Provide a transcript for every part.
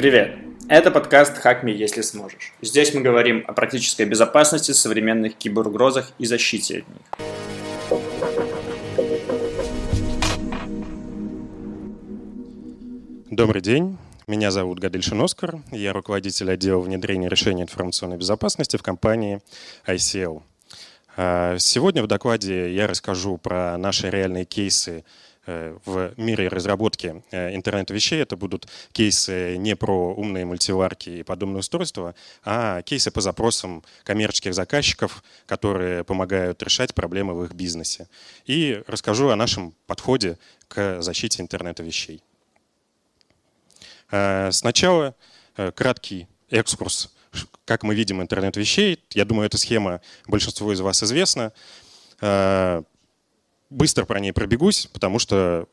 Привет! Это подкаст «Хак Me, если сможешь». Здесь мы говорим о практической безопасности, современных киберугрозах и защите от них. Добрый день. Меня зовут Гадель Шиноскар. Я руководитель отдела внедрения решений информационной безопасности в компании ICL. А, сегодня в докладе я расскажу про наши реальные кейсы в мире разработки э, интернета вещей. Это будут кейсы не про умные мультиварки и подобные устройства, а кейсы по запросам коммерческих заказчиков, которые помогают решать проблемы в их бизнесе. И расскажу о нашем подходе к защите интернета вещей. Э, сначала краткий экскурс, как мы видим интернет вещей. Я думаю, эта схема большинству из вас известна быстро про ней пробегусь, потому что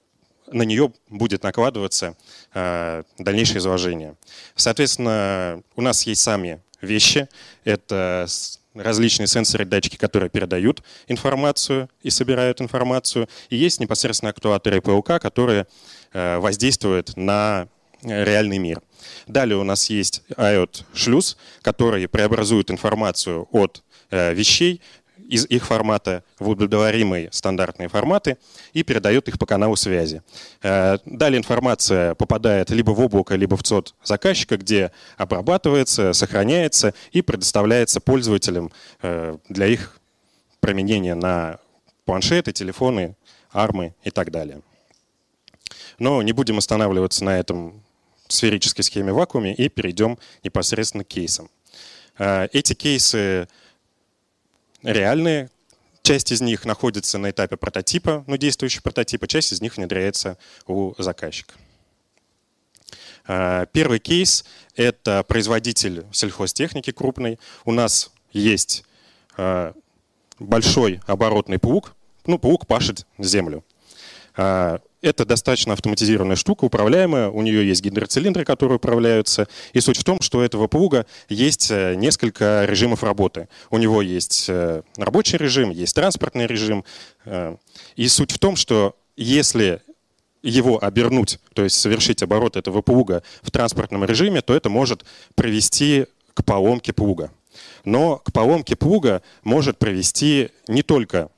на нее будет накладываться э, дальнейшее изложение. Соответственно, у нас есть сами вещи. Это различные сенсоры датчики, которые передают информацию и собирают информацию. И есть непосредственно актуаторы ПЛК, которые э, воздействуют на реальный мир. Далее у нас есть IOT-шлюз, который преобразует информацию от э, вещей из их формата в удовлетворимые стандартные форматы и передает их по каналу связи. Э, далее информация попадает либо в облако, либо в ЦОД заказчика, где обрабатывается, сохраняется и предоставляется пользователям э, для их применения на планшеты, телефоны, армы и так далее. Но не будем останавливаться на этом сферической схеме вакууме и перейдем непосредственно к кейсам. Э, эти кейсы реальные. Часть из них находится на этапе прототипа, ну, действующего прототипа, часть из них внедряется у заказчика. А, первый кейс – это производитель сельхозтехники крупный. У нас есть а, большой оборотный паук. Ну, паук пашет землю. Это достаточно автоматизированная штука, управляемая. У нее есть гидроцилиндры, которые управляются. И суть в том, что у этого плуга есть э, несколько режимов работы. У него есть э, рабочий режим, есть транспортный режим. Э, и суть в том, что если его обернуть, то есть совершить оборот этого плуга в транспортном режиме, то это может привести к поломке плуга. Но к поломке плуга может привести не только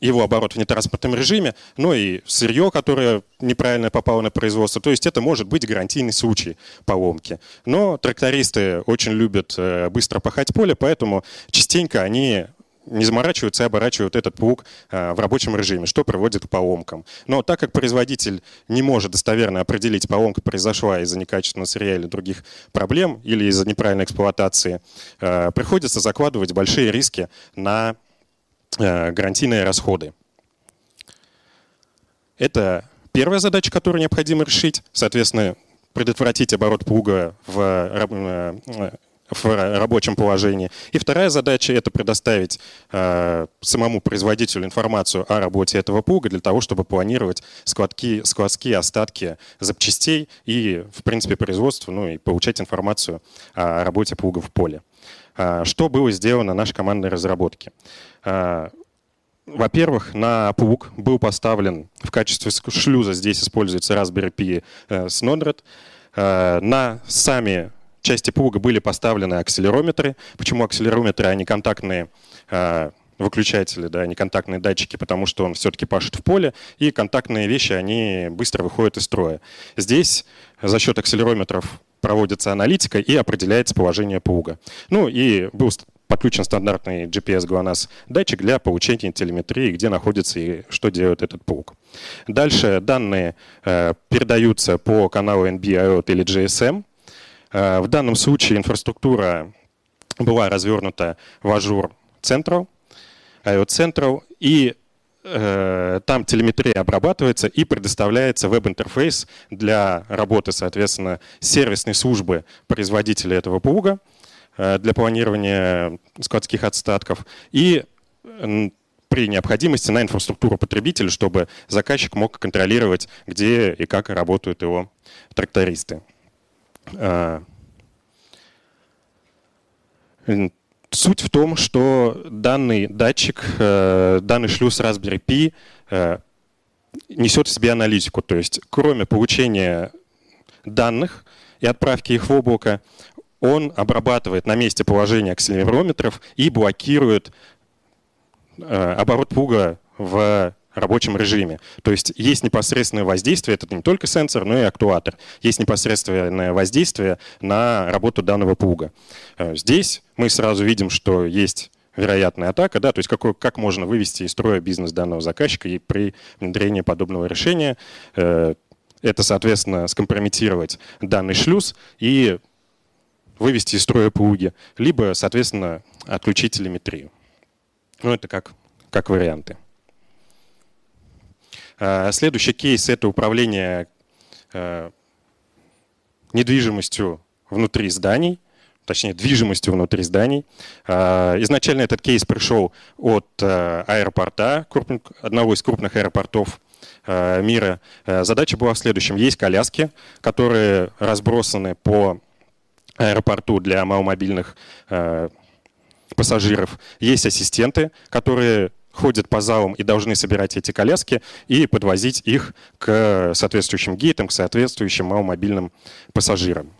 его оборот в нетранспортном режиме, но и сырье, которое неправильно попало на производство. То есть это может быть гарантийный случай поломки. Но трактористы очень любят э, быстро пахать поле, поэтому частенько они не заморачиваются и оборачивают этот плуг э, в рабочем режиме, что приводит к поломкам. Но так как производитель не может достоверно определить, поломка произошла из-за некачественного сырья или других проблем, или из-за неправильной эксплуатации, э, приходится закладывать большие риски на гарантийные расходы. Это первая задача, которую необходимо решить. Соответственно, предотвратить оборот плуга в, э, в рабочем положении. И вторая задача – это предоставить э, самому производителю информацию о работе этого плуга для того, чтобы планировать складки, складские остатки запчастей и, в принципе, производство, ну и получать информацию о работе плуга в поле. А, что было сделано нашей командной разработке? А, во-первых, на плуг был поставлен в качестве шлюза, здесь используется Raspberry Pi э, с Node-RED. А, на сами части плуга были поставлены акселерометры. Почему акселерометры, а не контактные выключатели, да, не контактные датчики, потому что он все-таки пашет в поле, и контактные вещи, они быстро выходят из строя. Здесь за счет акселерометров проводится аналитика и определяется положение плуга. Ну и был подключен стандартный GPS GLONASS датчик для получения телеметрии, где находится и что делает этот плуг. Дальше данные э, передаются по каналу NB, IOT или GSM. Э, в данном случае инфраструктура была развернута в Azure Central, IOT Central, и Э, там телеметрия обрабатывается и предоставляется веб-интерфейс для работы, соответственно, сервисной службы производителя этого плуга э, для планирования складских отстатков и при необходимости на инфраструктуру потребителя, чтобы заказчик мог контролировать, где и как работают его трактористы. Э, Суть в том, что данный датчик, э, данный шлюз Raspberry Pi э, несет в себе аналитику. То есть кроме получения данных и отправки их в облако, он обрабатывает на месте положение акселерометров и блокирует оборот пуга в рабочем режиме. То есть есть непосредственное воздействие, это не только сенсор, но и актуатор. Есть непосредственное воздействие на работу данного пуга. Э, здесь мы сразу видим, что есть вероятная атака, да, то есть какой, как можно вывести из строя бизнес данного заказчика и при внедрении подобного решения э, это, соответственно, скомпрометировать данный шлюз и вывести из строя пуги, либо, соответственно, отключить телеметрию. Ну, это как, как варианты. А, следующий кейс – это управление э, недвижимостью внутри зданий, точнее, движимостью внутри зданий. А, изначально этот кейс пришел от э, аэропорта, одного из крупных аэропортов э, мира. Задача была в следующем. Есть коляски, которые разбросаны по аэропорту для маломобильных пассажиров. Есть ассистенты, которые ходят по залам и должны собирать эти коляски и подвозить их к соответствующим гейтам, к соответствующим маломобильным пассажирам.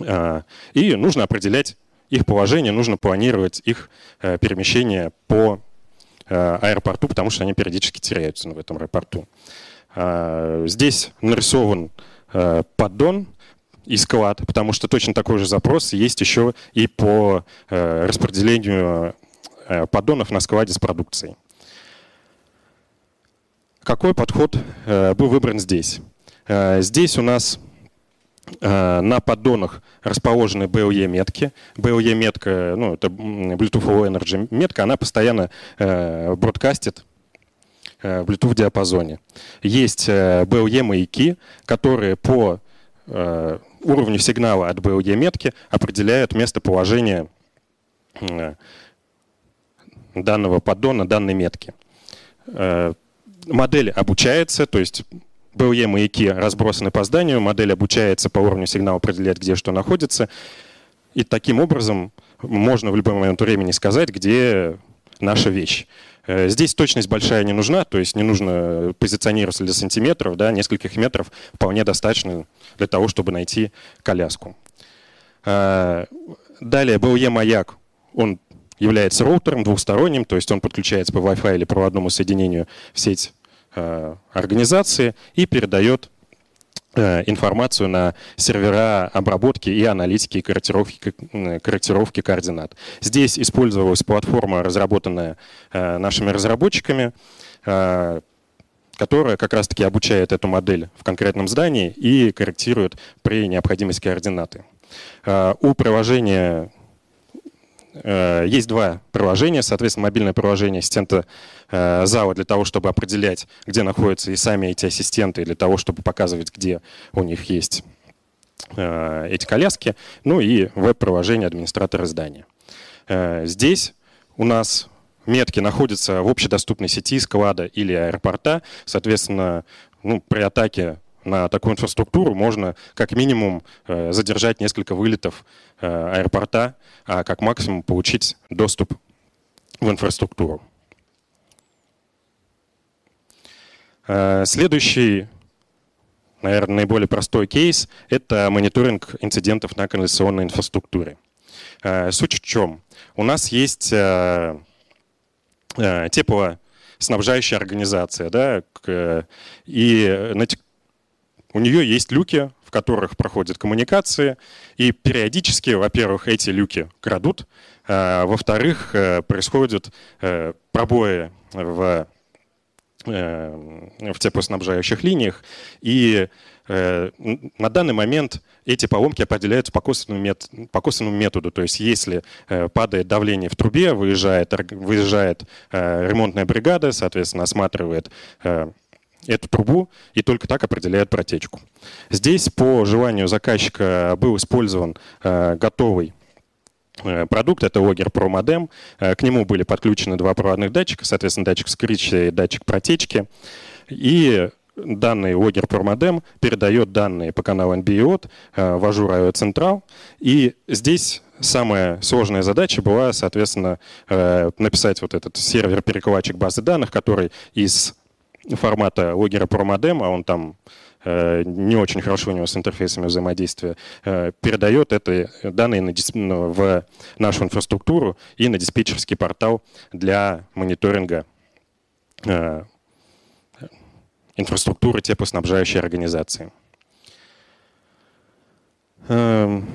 А, и нужно определять их положение, нужно планировать их э, перемещение по э, аэропорту, потому что они периодически теряются в этом аэропорту. А, здесь нарисован э, поддон и склад, потому что точно такой же запрос есть еще и по распределению поддонов на складе с продукцией. Какой подход э, был выбран здесь? Э, здесь у нас на поддонах расположены BLE-метки. BLE-метка, ну, это Bluetooth Low Energy метка, она постоянно бродкастит в Bluetooth диапазоне. Есть BLE-маяки, которые по уровню сигнала от BLE-метки определяют местоположение данного поддона, данной метки. Э, модель обучается, то есть BLE маяки разбросаны по зданию, модель обучается по уровню сигнала определять, где что находится. И таким образом можно в любой момент времени сказать, где наша вещь. Э, здесь точность большая не нужна, то есть не нужно позиционироваться для сантиметров, да, нескольких метров вполне достаточно для того, чтобы найти коляску. Э, далее BLE маяк, он является роутером двухсторонним, то есть он подключается по Wi-Fi или проводному соединению в сеть э, организации и передает э, информацию на сервера обработки и аналитики и корректировки, корректировки координат. Здесь использовалась платформа, разработанная э, нашими разработчиками, которая как раз-таки обучает эту модель в конкретном здании и корректирует при необходимости координаты. У приложения Э, есть два приложения, соответственно, мобильное приложение ассистента э, зала для того, чтобы определять, где находятся и сами эти ассистенты, для того, чтобы показывать, где у них есть э, эти коляски, ну и веб-приложение администратора здания. Здесь у нас метки находятся в общедоступной сети склада или аэропорта, соответственно, ну, при атаке на такую инфраструктуру можно как минимум э, задержать несколько вылетов э, аэропорта, а как максимум получить доступ в инфраструктуру. Э, следующий, наверное, наиболее простой кейс – это мониторинг инцидентов на канализационной инфраструктуре. Суть в чем? У нас есть теплоснабжающая организация, да, и у нее есть люки, в которых проходят коммуникации, и периодически, во-первых, эти люки крадут, а, во-вторых, э, происходят э, пробои в, э, в теплоснабжающих линиях, и на данный момент эти поломки определяются по косвенному, мет, по косвенному методу. То есть если падает давление в трубе, выезжает, выезжает ремонтная бригада, соответственно, осматривает эту трубу и только так определяет протечку. Здесь по желанию заказчика был использован э, готовый э, продукт, это Logger Pro Modem. Э, к нему были подключены два проводных датчика, соответственно, датчик скрича и датчик протечки. И данный Logger Pro Modem передает данные по каналу NBIOT в Azure IO Central. И здесь самая сложная задача была, соответственно, написать вот этот сервер-перекладчик базы данных, который из формата логера ProModem, а он там э, не очень хорошо у него с интерфейсами взаимодействия, э, передает это данные на, ну, в нашу инфраструктуру и на диспетчерский портал для мониторинга инфраструктуры теплоснабжающей организации. Эм,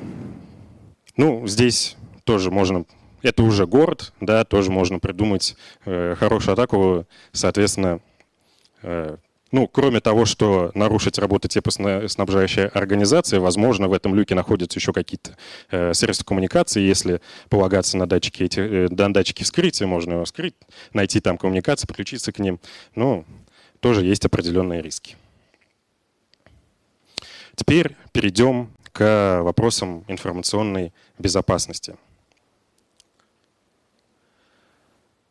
ну, здесь тоже можно это уже город, да, тоже можно придумать э, хорошую атаку, соответственно, э, ну, кроме того, что нарушить работу теплоснабжающей организации, возможно, в этом люке находятся еще какие-то э, средства коммуникации. Если полагаться на датчики, эти, э, на датчики вскрытия, можно его вскрыть, найти там коммуникации, подключиться к ним. Ну, тоже есть определенные риски. Теперь перейдем к вопросам информационной безопасности.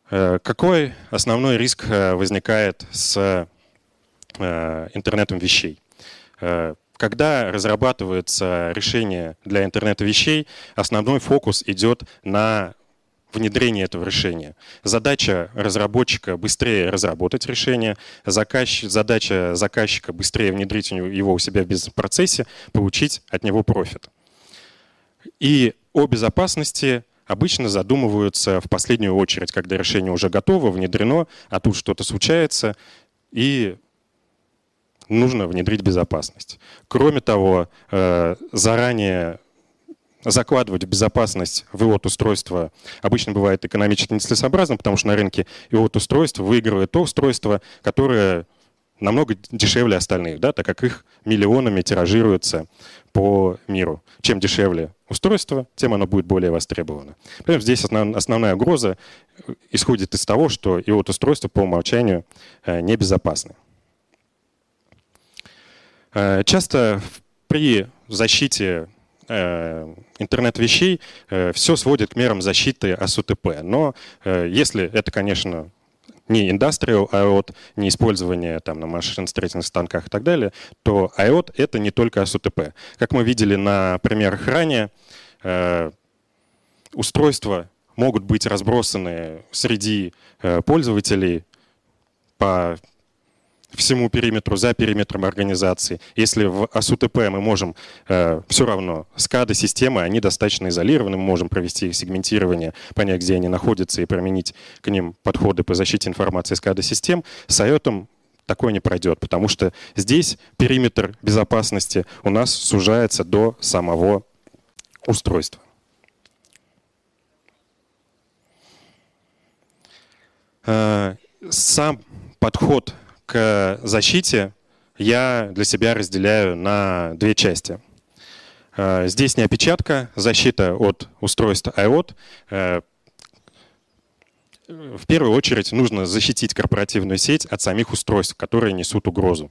Э, какой основной риск э, возникает с э, интернетом вещей? Когда разрабатывается решение для интернета вещей, основной фокус идет на внедрение этого решения. Задача разработчика быстрее разработать решение, задача заказчика быстрее внедрить его у себя в бизнес-процессе, получить от него профит. И о безопасности обычно задумываются в последнюю очередь, когда решение уже готово, внедрено, а тут что-то случается, и нужно внедрить безопасность. Кроме того, э, заранее закладывать в безопасность в IoT устройство обычно бывает экономически нецелесообразно, потому что на рынке IoT устройство выигрывает то устройство, которое намного дешевле остальных, да, так как их миллионами тиражируется по миру. Чем дешевле устройство, тем оно будет более востребовано. Поэтому здесь основная угроза исходит из того, что и вот устройство по умолчанию э, небезопасны. Э, часто при защите э, интернет-вещей все сводит к мерам защиты СУТП. Но если это, конечно, не industrial IoT, не использование там, на машиностроительных станках и так далее, то IoT — это не только SOTP. Как мы видели на примерах ранее, э, устройства могут быть разбросаны среди э, пользователей по всему периметру, за периметром организации. Если в АСУТП мы можем э, все равно, SCADA системы, они достаточно изолированы, мы можем провести их сегментирование, понять, где они находятся и применить к ним подходы по защите информации SCADA систем, с IOT такое не пройдет, потому что здесь периметр безопасности у нас сужается до самого устройства. Э, сам подход к защите я для себя разделяю на две части. Э, здесь не опечатка, защита от устройства IOT. Э, в первую очередь нужно защитить корпоративную сеть от самих устройств, которые несут угрозу.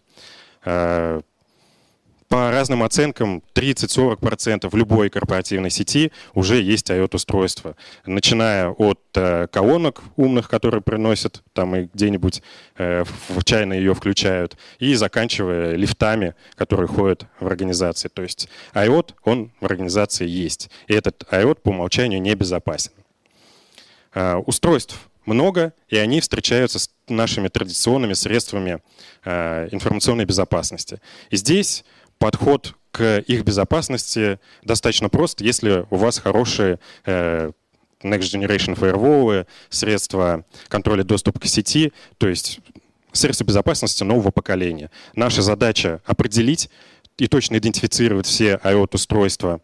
По разным оценкам 30-40% в любой корпоративной сети уже есть IoT-устройства. Начиная от э, колонок умных, которые приносят там и где-нибудь э, в чайно ее включают, и заканчивая лифтами, которые ходят в организации. То есть IoT, он в организации есть. И этот IoT по умолчанию не безопасен. Э, устройств много, и они встречаются с нашими традиционными средствами э, информационной безопасности. И здесь подход к их безопасности достаточно прост, если у вас хорошие э, Next Generation Firewall, средства контроля доступа к сети, то есть средства безопасности нового поколения. Наша задача определить и точно идентифицировать все IoT-устройства,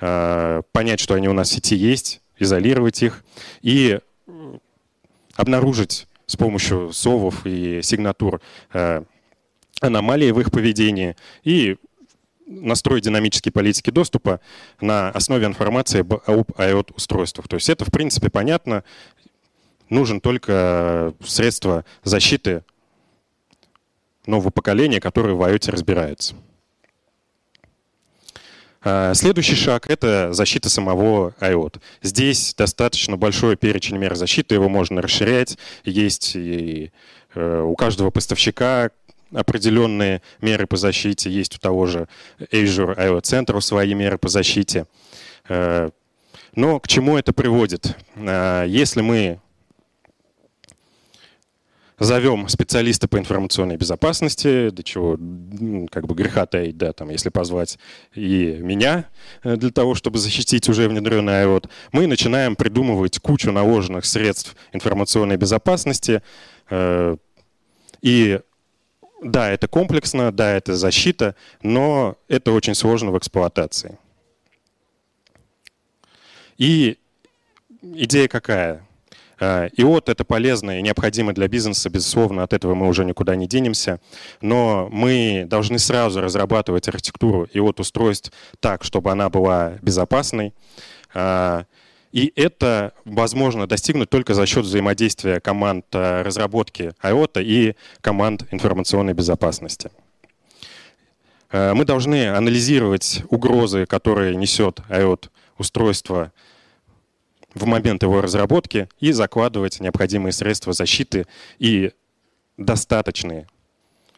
э, понять, что они у нас в сети есть, изолировать их и обнаружить с помощью совов и сигнатур э, аномалии в их поведении и настроить динамические политики доступа на основе информации об IoT-устройствах. То есть это, в принципе, понятно. Нужен только средство защиты нового поколения, которое в IoT разбирается. А, следующий шаг — это защита самого IoT. Здесь достаточно большой перечень мер защиты, его можно расширять. Есть и э, у каждого поставщика определенные меры по защите. Есть у того же Azure IoT Center свои меры по защите. Э, но к чему это приводит? Э, если мы зовем специалиста по информационной безопасности, до чего как бы греха таить, да, там, если позвать и меня э, для того, чтобы защитить уже внедренный IOT, мы начинаем придумывать кучу наложенных средств информационной безопасности. И да, это комплексно, да, это защита, но это очень сложно в эксплуатации. И идея какая? ИОТ — это полезно и необходимо для бизнеса, безусловно, от этого мы уже никуда не денемся. Но мы должны сразу разрабатывать архитектуру ИОТ-устройств так, чтобы она была безопасной. И это возможно достигнуть только за счет взаимодействия команд а, разработки IOT и команд информационной безопасности. А, мы должны анализировать угрозы, которые несет IOT-устройство в момент его разработки и закладывать необходимые средства защиты и достаточные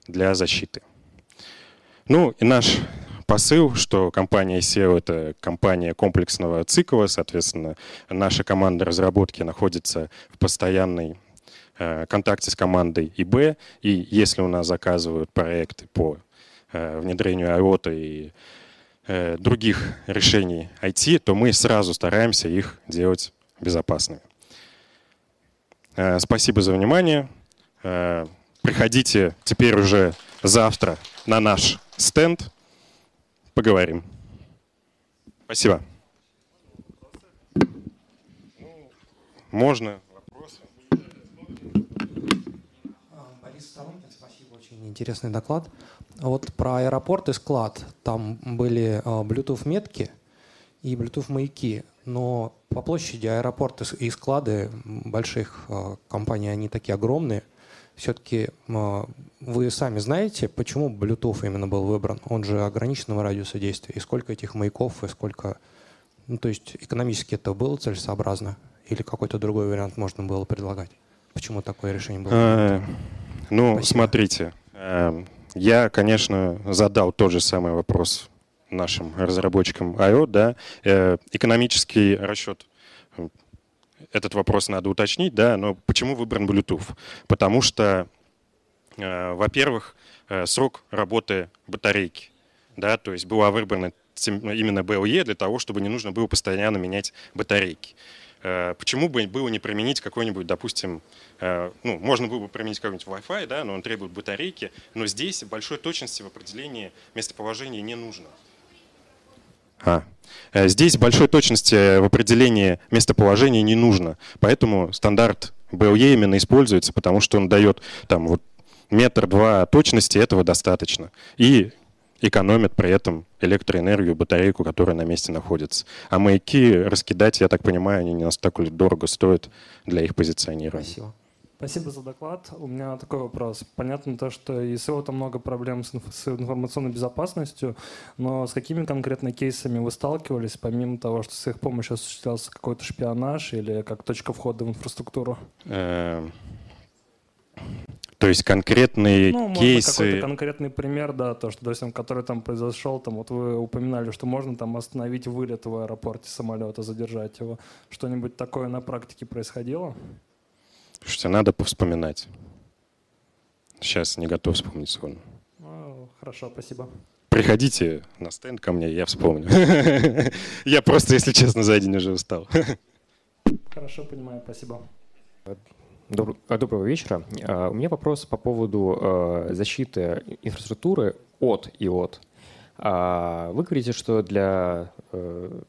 для защиты. Ну и наш посыл, что компания SEO — это компания комплексного цикла, соответственно, наша команда разработки находится в постоянной э, контакте с командой ИБ, и если у нас заказывают проекты по э, внедрению IOTA и Э, других решений IT, то мы сразу стараемся их делать безопасными. Спасибо за внимание. Приходите теперь уже завтра на наш стенд. Поговорим. Спасибо. Можно вопросы? Борис Сторонкин, спасибо, очень интересный доклад. Вот про аэропорт и склад. Там были а, Bluetooth метки и Bluetooth маяки. Но по площади аэропорты и склады больших а, компаний, они такие огромные. Все-таки а, вы сами знаете, почему Bluetooth именно был выбран? Он же ограниченного радиуса действия. И сколько этих маяков, и сколько... Ну, то есть экономически это было целесообразно? Или какой-то другой вариант можно было предлагать? Почему такое решение было? Ну, Спасибо. смотрите, эм, я, конечно, задал тот же самый вопрос нашим разработчикам IO, да, э, экономический расчет этот вопрос надо уточнить, да, но почему выбран Bluetooth? Потому что, э, во-первых, э, срок работы батарейки, да, то есть была выбрана именно BLE для того, чтобы не нужно было постоянно менять батарейки. Э, почему бы было не применить какой-нибудь, допустим, ну, можно было бы применить какой-нибудь Wi-Fi, да, но он требует батарейки, но здесь большой точности в определении местоположения не нужно. А. Э, здесь большой точности в определении местоположения не нужно, поэтому стандарт BLE именно используется, потому что он дает там вот метр-два точности, этого достаточно. И экономят при этом электроэнергию, батарейку, которая на месте находится. А маяки раскидать, я так понимаю, они не настолько дорого стоят для их позиционирования. Спасибо. Спасибо за доклад. У меня такой вопрос. Понятно то, что и с там много проблем с, с информационной безопасностью, но с какими конкретно кейсами вы сталкивались, помимо того, что с их помощью осуществлялся какой-то шпионаж или как точка входа в инфраструктуру? Эм, то есть конкретные ну, кейсы... какой-то конкретный пример, да, то, что, допустим, который там произошел, там вот вы упоминали, что можно там остановить вылет в аэропорте самолета, задержать его. Что-нибудь такое на практике происходило? Слушайте, надо повспоминать. Сейчас не готов вспомнить сходу. Хорошо, спасибо. Приходите на стенд ко мне, я вспомню. Я просто, если честно, за день уже устал. Хорошо, понимаю, спасибо. А, доброго вечера. А, у меня вопрос по поводу а, защиты инфраструктуры от и от. Вы говорите, что для э,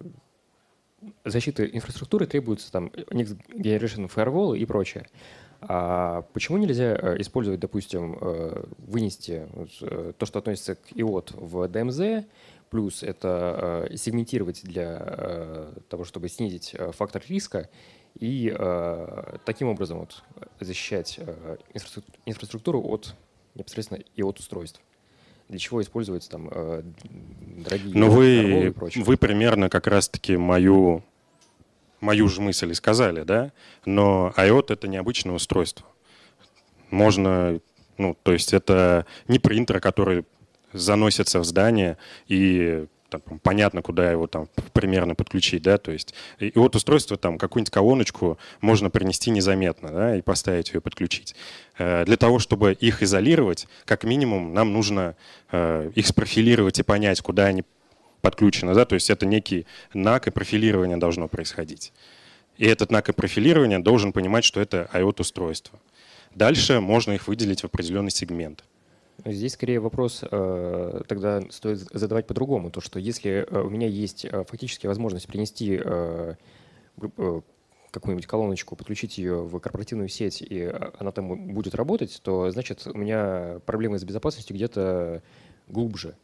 защиты инфраструктуры требуется там Next Generation Firewall и прочее. А почему нельзя э, использовать, допустим, э, вынести то, что относится к IOT в DMZ, плюс это сегментировать для того, чтобы снизить фактор риска, и э, таким образом вот, защищать э, инфраструктуру от непосредственно от устройств. Для чего используются там э, дорогие Но вы, и прочее. вы примерно как раз-таки мою, мою же мысль и сказали, да? Но IOT — это необычное устройство. Можно, ну, то есть это не принтер, который заносится в здание и там, понятно, куда его там примерно подключить, да, то есть и вот устройство там какую-нибудь колоночку можно принести незаметно, да, и поставить ее, подключить. Э, для того, чтобы их изолировать, как минимум, нам нужно э, их спрофилировать и понять, куда они подключены, да, то есть это некий NAC и профилирование должно происходить. И этот NAC и профилирование должен понимать, что это IoT-устройство. Дальше можно их выделить в определенный сегмент. Здесь скорее вопрос э, тогда стоит задавать по-другому. То, что если э, у меня есть э, фактически возможность принести э, э, какую-нибудь колоночку, подключить ее в корпоративную сеть, и она там будет работать, то значит у меня проблемы с безопасностью где-то глубже.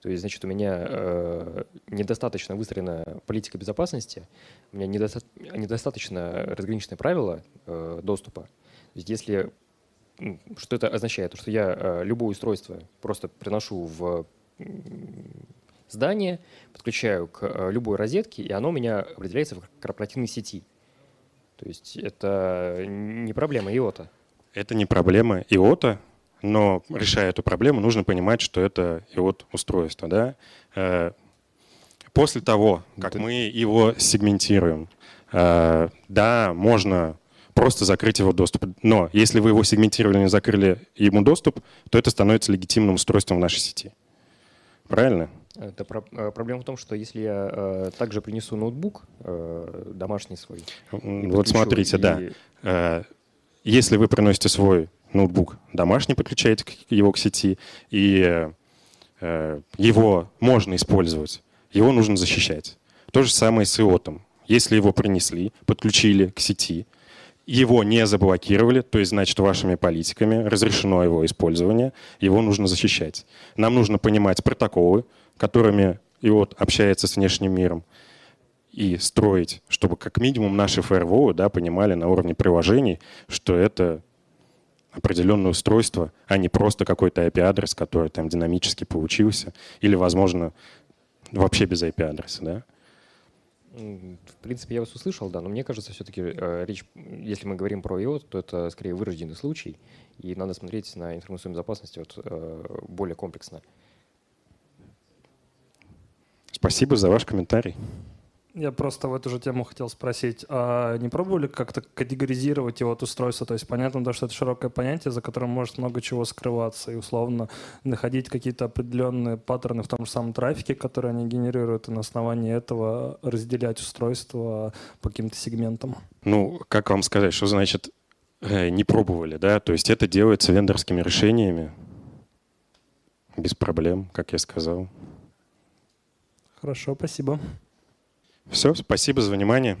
То есть, значит, у меня э, недостаточно выстроена политика безопасности, у меня недоста недостаточно разграниченные правила э, доступа. То есть, если что это означает? Что я э, любое устройство просто приношу в здание, подключаю к э, любой розетке, и оно у меня определяется в корпоративной сети. То есть это не проблема IOTA. Это не проблема IOTA, но решая эту проблему, нужно понимать, что это IOT устройство. Да? Э, после того, как мы его сегментируем, да, можно просто закрыть его доступ. Но если вы его сегментировали и закрыли ему доступ, то это становится легитимным устройством в нашей сети. Правильно? Это про- э, проблема в том, что если я э, также принесу ноутбук э, домашний свой. Вот смотрите, и... да. Э, если вы приносите свой ноутбук домашний, подключаете его к сети, и э, его можно использовать, его нужно защищать. То же самое с IOT. Если его принесли, подключили к сети, его не заблокировали, то есть, значит, вашими политиками разрешено его использование, его нужно защищать. Нам нужно понимать протоколы, которыми ИОТ общается с внешним миром, и строить, чтобы как минимум наши ФРВО да, понимали на уровне приложений, что это определенное устройство, а не просто какой-то IP-адрес, который там динамически получился, или, возможно, вообще без IP-адреса. Да? В принципе, я вас услышал, да, но мне кажется, все-таки э, речь, если мы говорим про IOT, то это скорее вырожденный случай, и надо смотреть на информационную безопасность вот, э, более комплексно. Спасибо за ваш комментарий. Я просто в эту же тему хотел спросить, а не пробовали как-то категоризировать его от устройства? То есть понятно, да, что это широкое понятие, за которым может много чего скрываться, и условно находить какие-то определенные паттерны в том же самом трафике, которые они генерируют, и на основании этого разделять устройства по каким-то сегментам. Ну, как вам сказать, что значит э, не пробовали, да? То есть это делается вендорскими решениями, без проблем, как я сказал. Хорошо, спасибо. Все, спасибо за внимание.